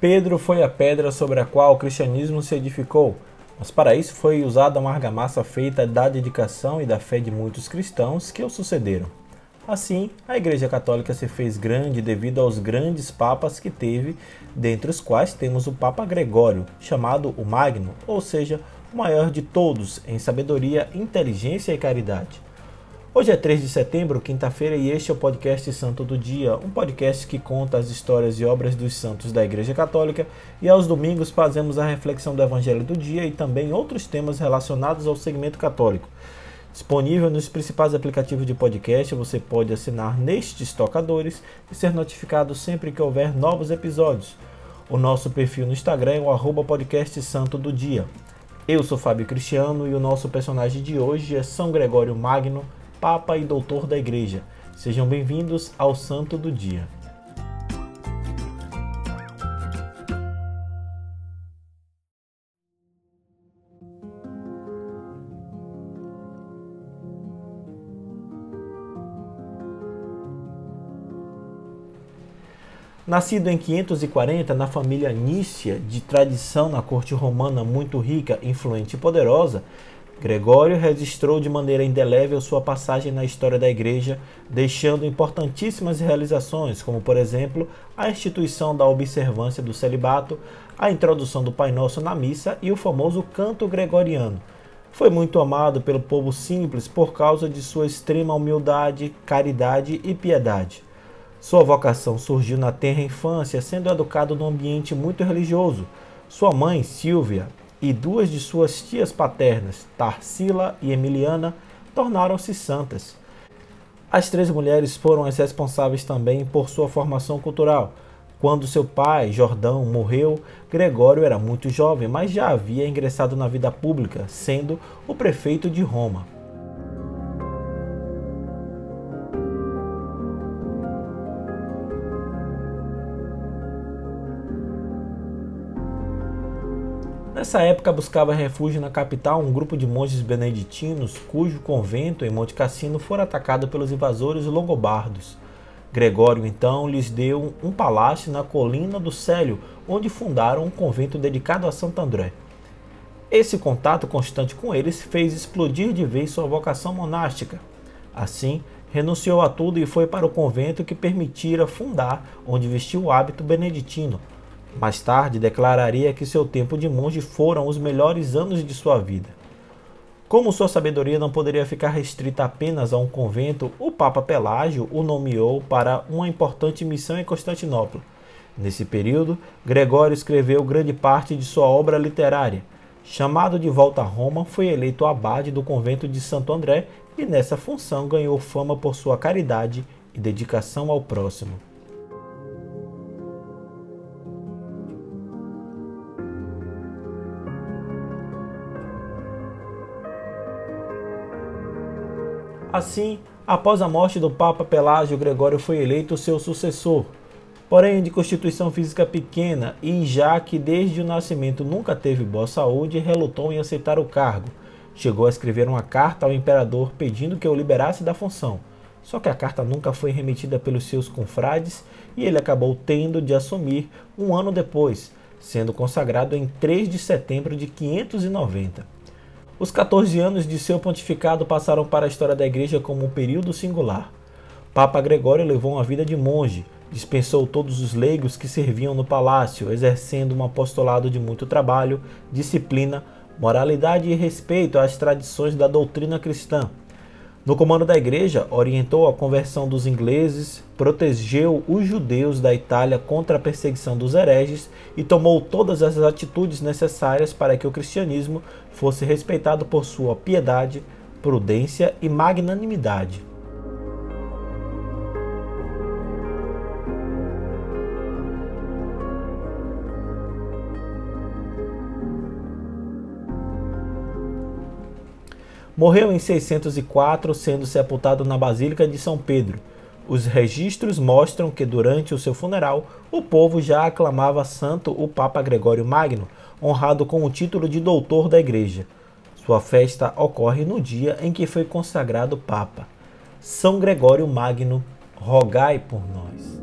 Pedro foi a pedra sobre a qual o cristianismo se edificou, mas para isso foi usada uma argamassa feita da dedicação e da fé de muitos cristãos que o sucederam. Assim, a Igreja Católica se fez grande devido aos grandes papas que teve, dentre os quais temos o Papa Gregório, chamado o Magno, ou seja, o maior de todos em sabedoria, inteligência e caridade. Hoje é 3 de setembro, quinta-feira, e este é o podcast Santo do Dia, um podcast que conta as histórias e obras dos santos da Igreja Católica, e aos domingos fazemos a reflexão do Evangelho do dia e também outros temas relacionados ao segmento católico. Disponível nos principais aplicativos de podcast, você pode assinar nestes tocadores e ser notificado sempre que houver novos episódios. O nosso perfil no Instagram é o arroba podcast Santo do Dia. Eu sou Fábio Cristiano e o nosso personagem de hoje é São Gregório Magno, Papa e Doutor da Igreja. Sejam bem-vindos ao Santo do Dia. Nascido em 540 na família Nícia, de tradição na corte romana muito rica, influente e poderosa, Gregório registrou de maneira indelével sua passagem na história da Igreja, deixando importantíssimas realizações, como, por exemplo, a instituição da observância do celibato, a introdução do Pai Nosso na missa e o famoso canto gregoriano. Foi muito amado pelo povo simples por causa de sua extrema humildade, caridade e piedade. Sua vocação surgiu na tenra infância, sendo educado num ambiente muito religioso. Sua mãe, Silvia, e duas de suas tias paternas, Tarsila e Emiliana, tornaram-se santas. As três mulheres foram as responsáveis também por sua formação cultural. Quando seu pai, Jordão, morreu, Gregório era muito jovem, mas já havia ingressado na vida pública, sendo o prefeito de Roma. Nessa época buscava refúgio na capital um grupo de monges beneditinos cujo convento em Monte Cassino fora atacado pelos invasores longobardos. Gregório então lhes deu um palácio na colina do Célio, onde fundaram um convento dedicado a Santo André. Esse contato constante com eles fez explodir de vez sua vocação monástica. Assim, renunciou a tudo e foi para o convento que permitira fundar, onde vestiu o hábito beneditino, mais tarde, declararia que seu tempo de monge foram os melhores anos de sua vida. Como sua sabedoria não poderia ficar restrita apenas a um convento, o Papa Pelágio o nomeou para uma importante missão em Constantinopla. Nesse período, Gregório escreveu grande parte de sua obra literária. Chamado de volta a Roma, foi eleito abade do convento de Santo André e nessa função ganhou fama por sua caridade e dedicação ao próximo. Assim, após a morte do Papa Pelágio, Gregório foi eleito seu sucessor. Porém, de constituição física pequena e já que desde o nascimento nunca teve boa saúde, relutou em aceitar o cargo. Chegou a escrever uma carta ao imperador pedindo que o liberasse da função. Só que a carta nunca foi remetida pelos seus confrades e ele acabou tendo de assumir um ano depois, sendo consagrado em 3 de setembro de 590. Os 14 anos de seu pontificado passaram para a história da igreja como um período singular. Papa Gregório levou uma vida de monge, dispensou todos os leigos que serviam no palácio, exercendo um apostolado de muito trabalho, disciplina, moralidade e respeito às tradições da doutrina cristã. No comando da igreja, orientou a conversão dos ingleses, protegeu os judeus da Itália contra a perseguição dos hereges e tomou todas as atitudes necessárias para que o cristianismo fosse respeitado por sua piedade, prudência e magnanimidade. Morreu em 604, sendo sepultado na Basílica de São Pedro. Os registros mostram que durante o seu funeral, o povo já aclamava santo o Papa Gregório Magno, honrado com o título de doutor da Igreja. Sua festa ocorre no dia em que foi consagrado Papa. São Gregório Magno, rogai por nós.